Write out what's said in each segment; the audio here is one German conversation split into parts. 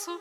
zu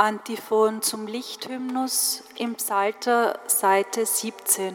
Antiphon zum Lichthymnus im Psalter Seite 17.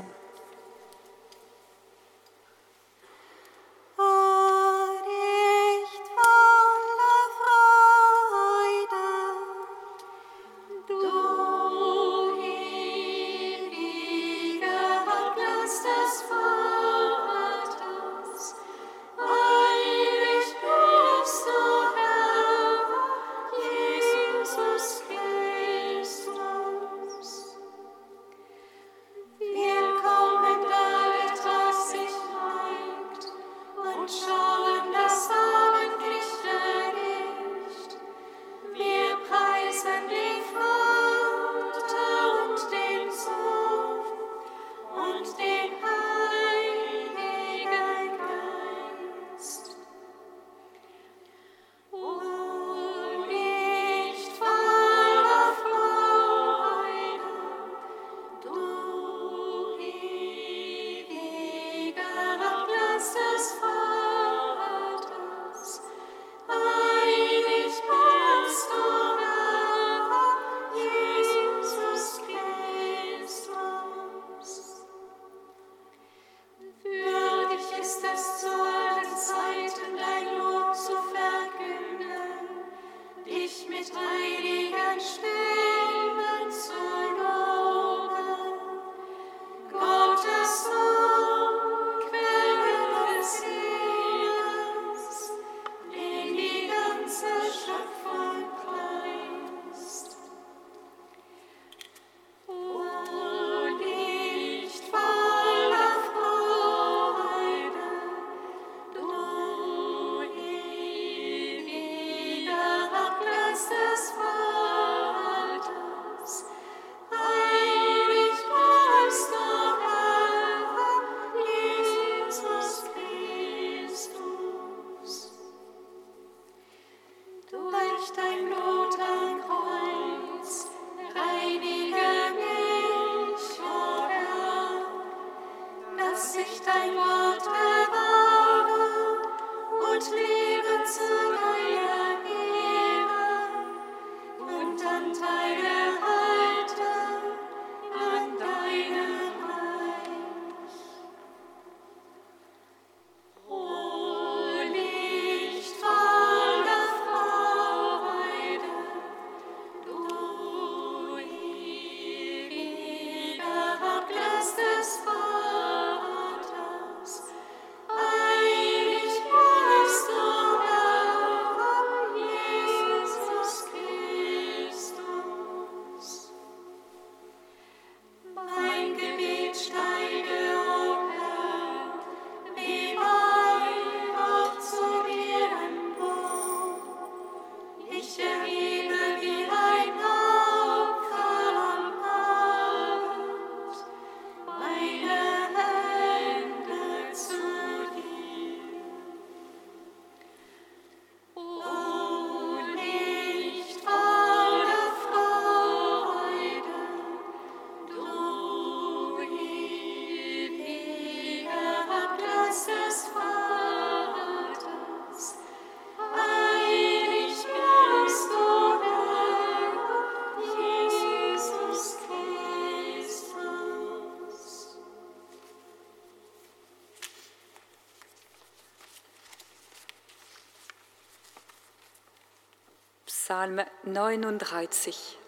Psalm 39.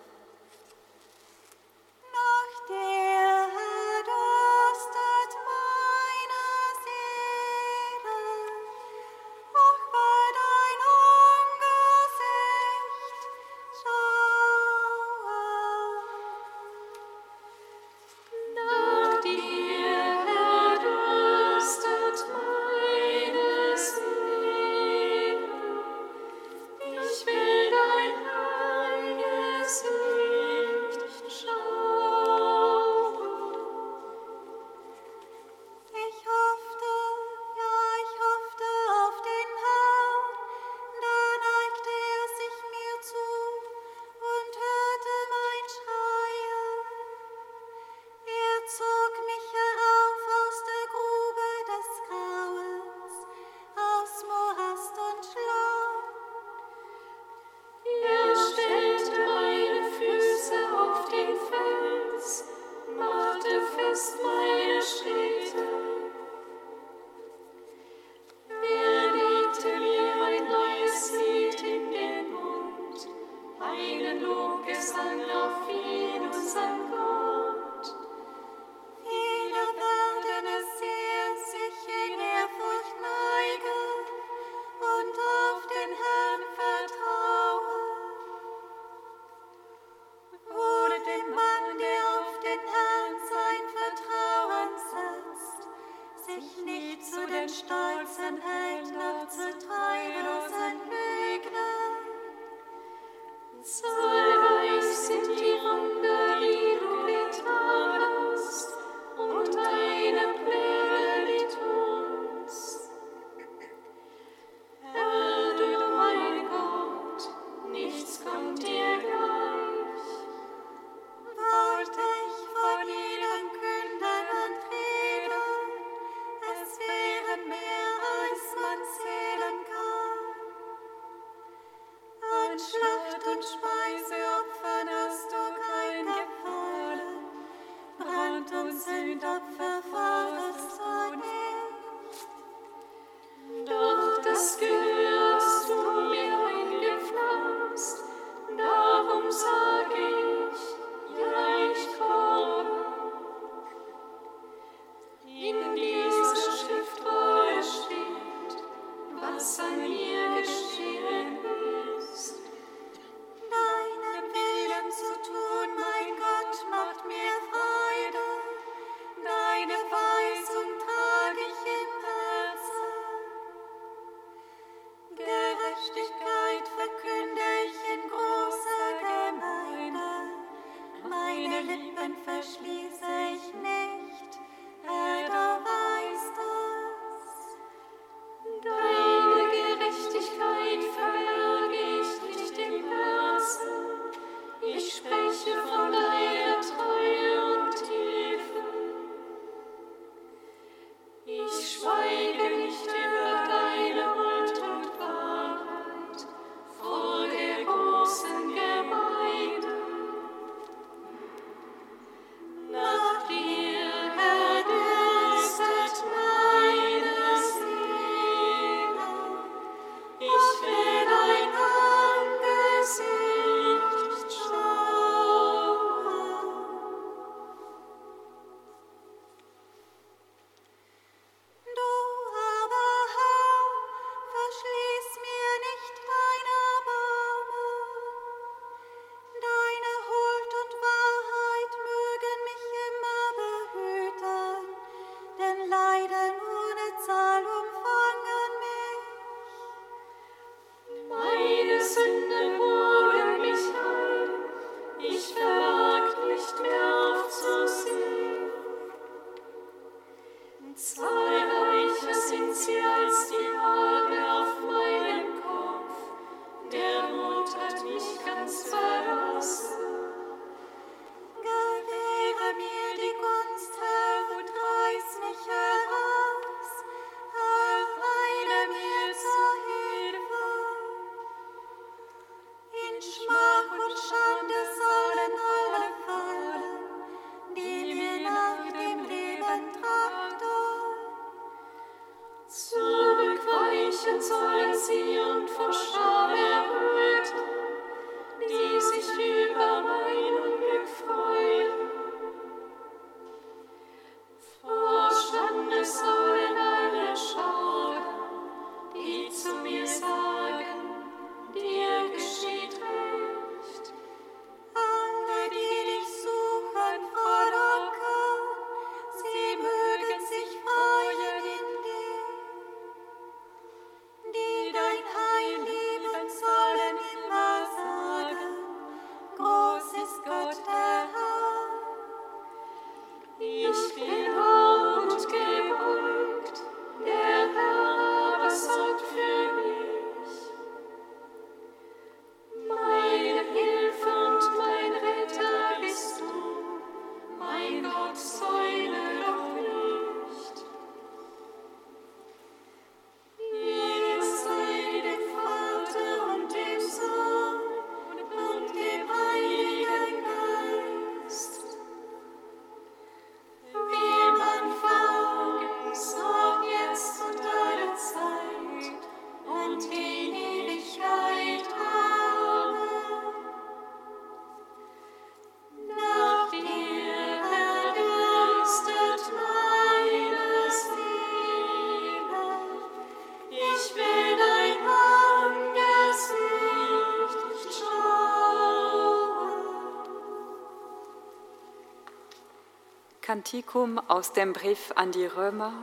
Kantikum aus dem Brief an die Römer,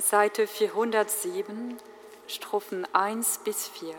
Seite 407, Strophen 1 bis 4.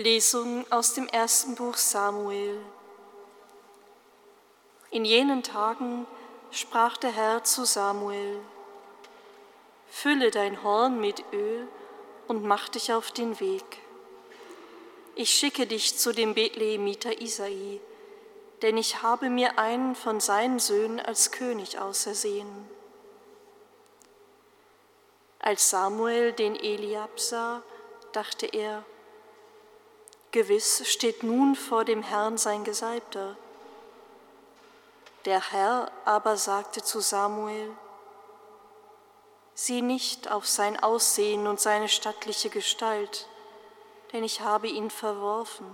Lesung aus dem ersten Buch Samuel. In jenen Tagen sprach der Herr zu Samuel, Fülle dein Horn mit Öl und mach dich auf den Weg. Ich schicke dich zu dem Bethlehemiter Isai, denn ich habe mir einen von seinen Söhnen als König ausersehen. Als Samuel den Eliab sah, dachte er, Gewiss steht nun vor dem Herrn sein Gesalbter. Der Herr aber sagte zu Samuel, Sieh nicht auf sein Aussehen und seine stattliche Gestalt, denn ich habe ihn verworfen.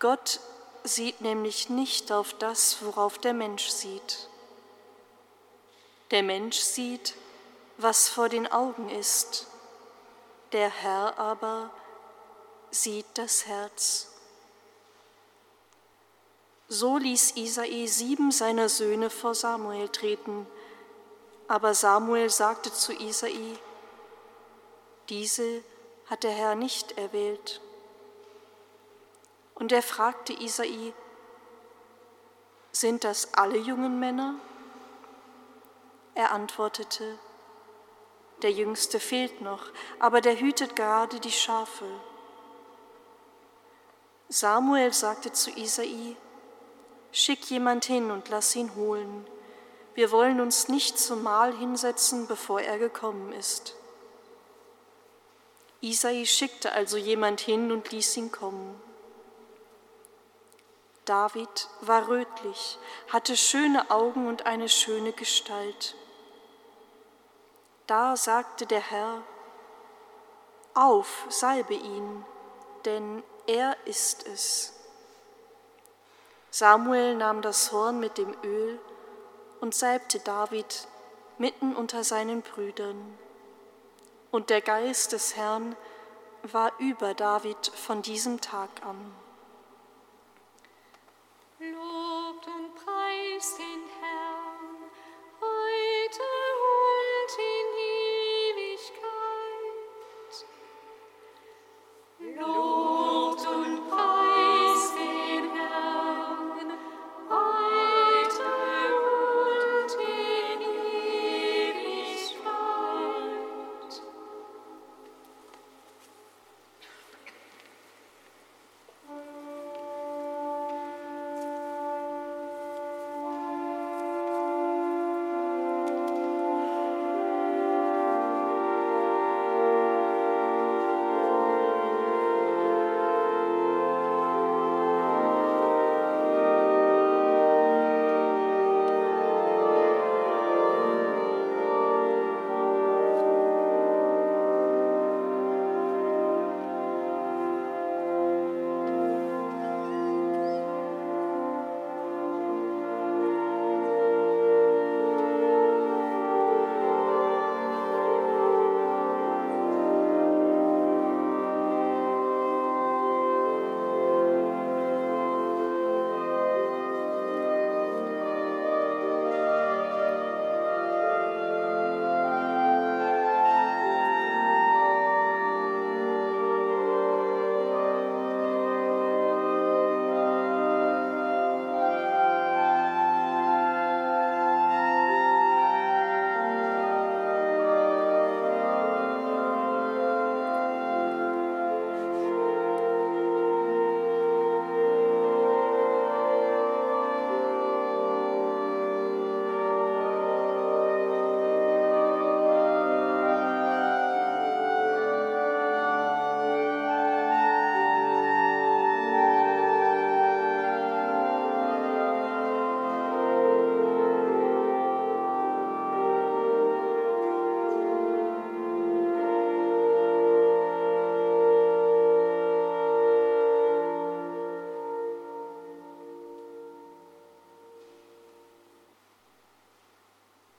Gott sieht nämlich nicht auf das, worauf der Mensch sieht. Der Mensch sieht, was vor den Augen ist, der Herr aber sieht das Herz. So ließ Isai sieben seiner Söhne vor Samuel treten, aber Samuel sagte zu Isai, diese hat der Herr nicht erwählt. Und er fragte Isai, sind das alle jungen Männer? Er antwortete, der Jüngste fehlt noch, aber der hütet gerade die Schafe. Samuel sagte zu Isai, Schick jemand hin und lass ihn holen. Wir wollen uns nicht zum Mahl hinsetzen, bevor er gekommen ist. Isai schickte also jemand hin und ließ ihn kommen. David war rötlich, hatte schöne Augen und eine schöne Gestalt. Da sagte der Herr, Auf, salbe ihn, denn er ist es. Samuel nahm das Horn mit dem Öl und salbte David mitten unter seinen Brüdern. Und der Geist des Herrn war über David von diesem Tag an. Lobt und preist den Herrn, heute und in Ewigkeit. Lobt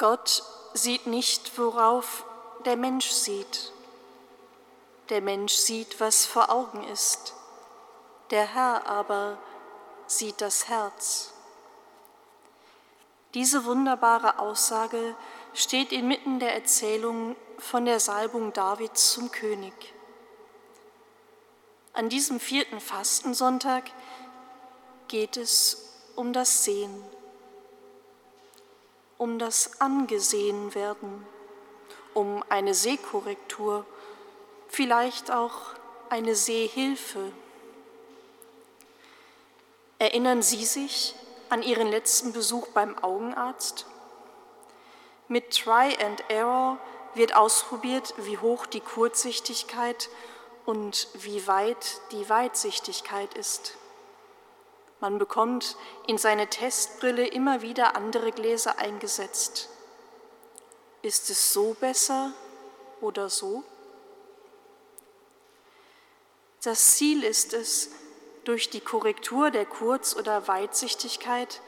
Gott sieht nicht, worauf der Mensch sieht. Der Mensch sieht, was vor Augen ist. Der Herr aber sieht das Herz. Diese wunderbare Aussage steht inmitten der Erzählung von der Salbung Davids zum König. An diesem vierten Fastensonntag geht es um das Sehen, um das Angesehenwerden, um eine Sehkorrektur, vielleicht auch eine Sehhilfe. Erinnern Sie sich an Ihren letzten Besuch beim Augenarzt? Mit Try and Error wird ausprobiert, wie hoch die Kurzsichtigkeit und wie weit die Weitsichtigkeit ist. Man bekommt in seine Testbrille immer wieder andere Gläser eingesetzt. Ist es so besser oder so? Das Ziel ist es, durch die Korrektur der Kurz- oder Weitsichtigkeit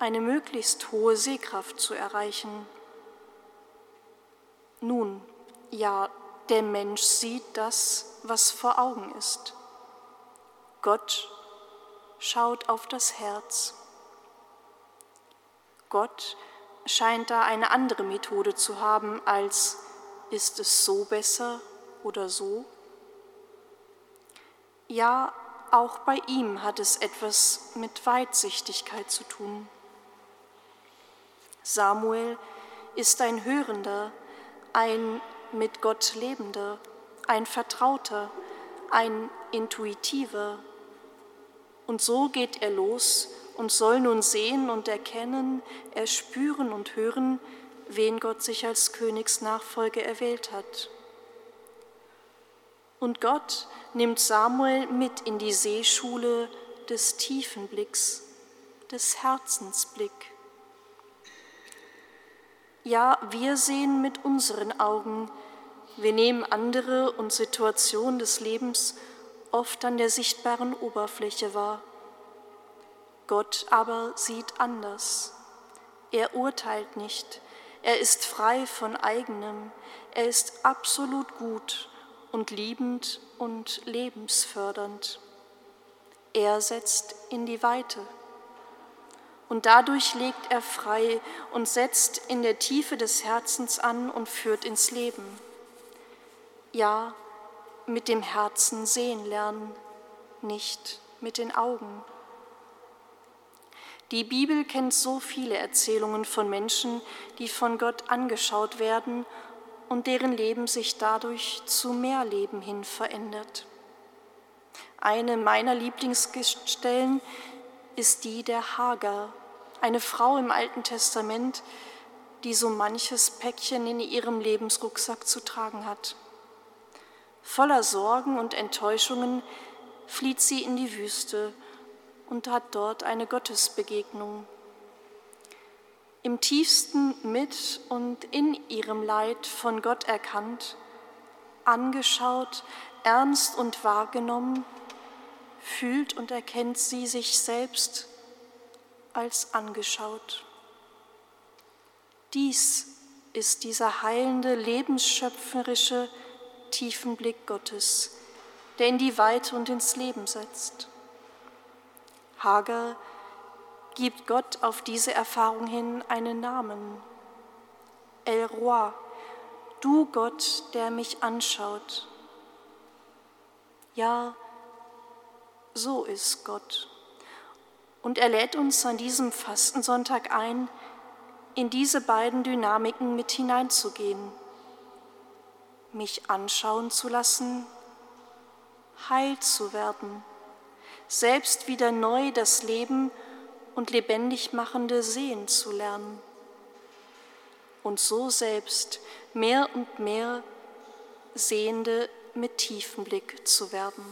eine möglichst hohe Sehkraft zu erreichen. Nun, ja, der Mensch sieht das, was vor Augen ist. Gott schaut auf das Herz. Gott scheint da eine andere Methode zu haben als ist es so besser oder so? Ja, auch bei ihm hat es etwas mit Weitsichtigkeit zu tun. Samuel ist ein Hörender, ein mit Gott Lebender, ein Vertrauter, ein Intuitiver. Und so geht er los und soll nun sehen und erkennen, erspüren und hören, wen Gott sich als Königsnachfolge erwählt hat. Und Gott nimmt Samuel mit in die Seeschule des tiefen Blicks, des Herzensblick. Ja, wir sehen mit unseren Augen, wir nehmen andere und Situationen des Lebens oft an der sichtbaren Oberfläche wahr. Gott aber sieht anders. Er urteilt nicht, er ist frei von eigenem, er ist absolut gut und liebend und lebensfördernd. Er setzt in die Weite. Und dadurch legt er frei und setzt in der Tiefe des Herzens an und führt ins Leben. Ja, mit dem Herzen sehen lernen, nicht mit den Augen. Die Bibel kennt so viele Erzählungen von Menschen, die von Gott angeschaut werden und deren Leben sich dadurch zu mehr Leben hin verändert. Eine meiner Lieblingsstellen ist die der Hagar, eine Frau im Alten Testament, die so manches Päckchen in ihrem Lebensrucksack zu tragen hat. Voller Sorgen und Enttäuschungen flieht sie in die Wüste und hat dort eine Gottesbegegnung. Im tiefsten mit und in ihrem Leid von Gott erkannt, angeschaut, ernst und wahrgenommen, fühlt und erkennt sie sich selbst als angeschaut. Dies ist dieser heilende, lebensschöpferische Tiefenblick Gottes, der in die Weite und ins Leben setzt. Hager gibt Gott auf diese Erfahrung hin einen Namen. El Roi, du Gott, der mich anschaut. Ja, so ist Gott. Und er lädt uns an diesem Fastensonntag ein, in diese beiden Dynamiken mit hineinzugehen, mich anschauen zu lassen, heil zu werden, selbst wieder neu das Leben und lebendig machende sehen zu lernen und so selbst mehr und mehr Sehende mit tiefem Blick zu werden.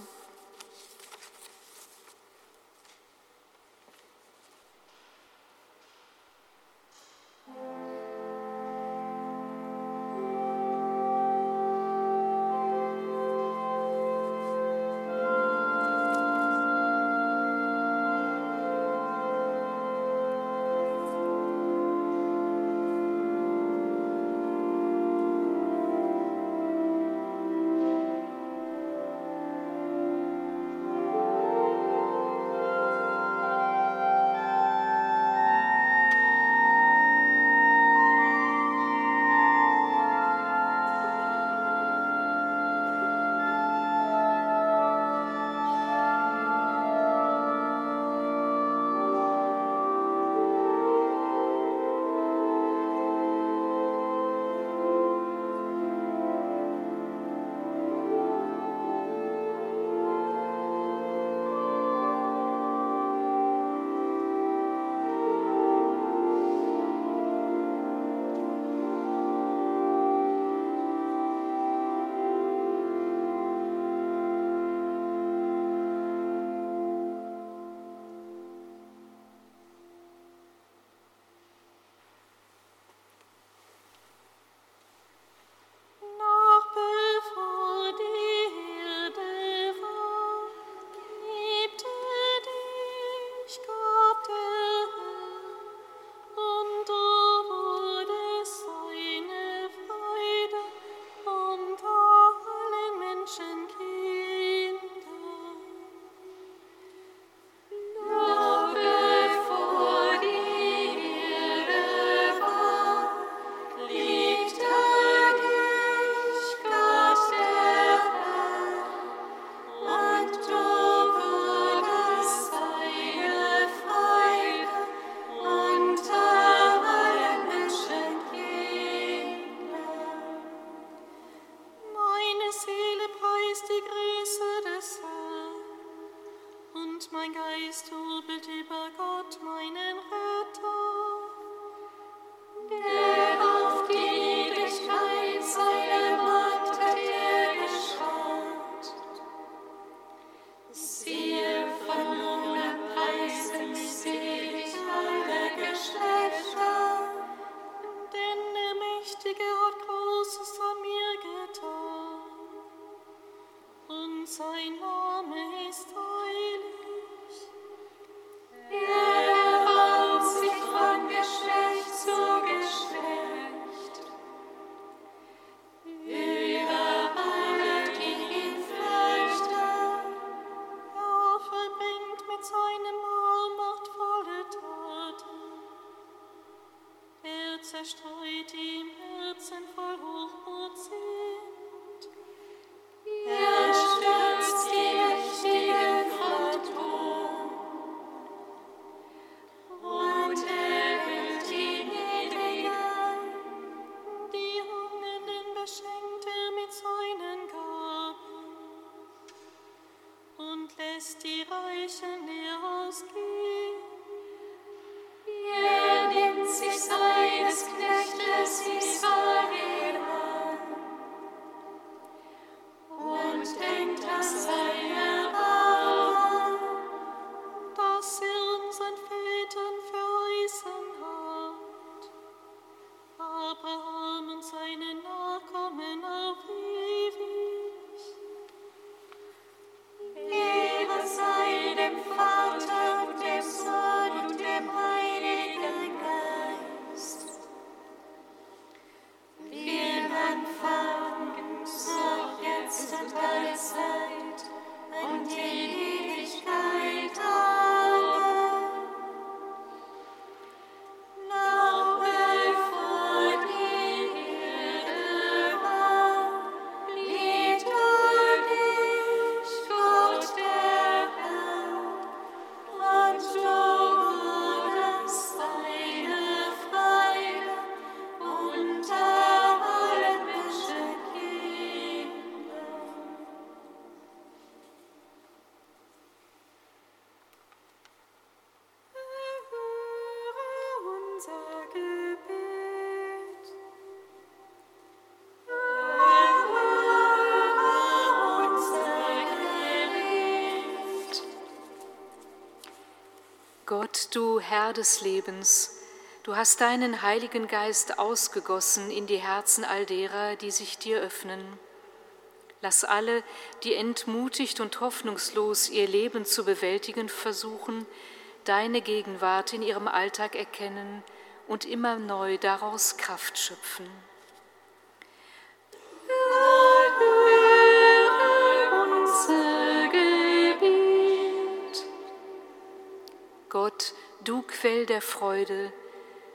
Herr des Lebens, du hast deinen Heiligen Geist ausgegossen in die Herzen all derer, die sich dir öffnen. Lass alle, die entmutigt und hoffnungslos ihr Leben zu bewältigen versuchen, deine Gegenwart in ihrem Alltag erkennen und immer neu daraus Kraft schöpfen. Quell der Freude,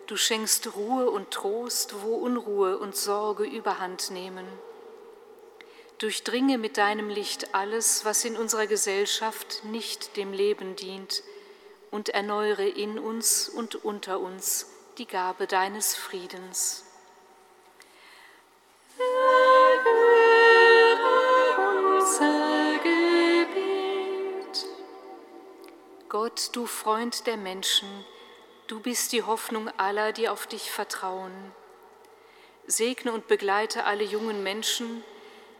du schenkst Ruhe und Trost, wo Unruhe und Sorge überhand nehmen. Durchdringe mit deinem Licht alles, was in unserer Gesellschaft nicht dem Leben dient, und erneuere in uns und unter uns die Gabe deines Friedens. Gott, du Freund der Menschen, du bist die Hoffnung aller, die auf dich vertrauen. Segne und begleite alle jungen Menschen,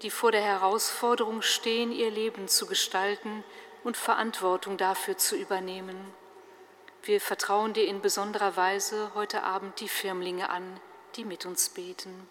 die vor der Herausforderung stehen, ihr Leben zu gestalten und Verantwortung dafür zu übernehmen. Wir vertrauen dir in besonderer Weise heute Abend die Firmlinge an, die mit uns beten.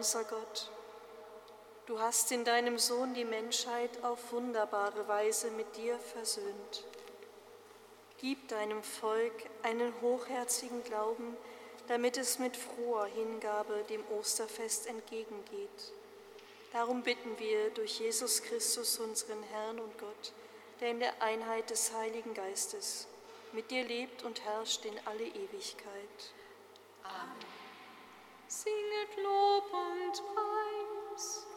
Unser Gott, du hast in deinem Sohn die Menschheit auf wunderbare Weise mit dir versöhnt. Gib deinem Volk einen hochherzigen Glauben, damit es mit froher Hingabe dem Osterfest entgegengeht. Darum bitten wir durch Jesus Christus, unseren Herrn und Gott, der in der Einheit des Heiligen Geistes mit dir lebt und herrscht in alle Ewigkeit. Amen. Singet Lob und Preis.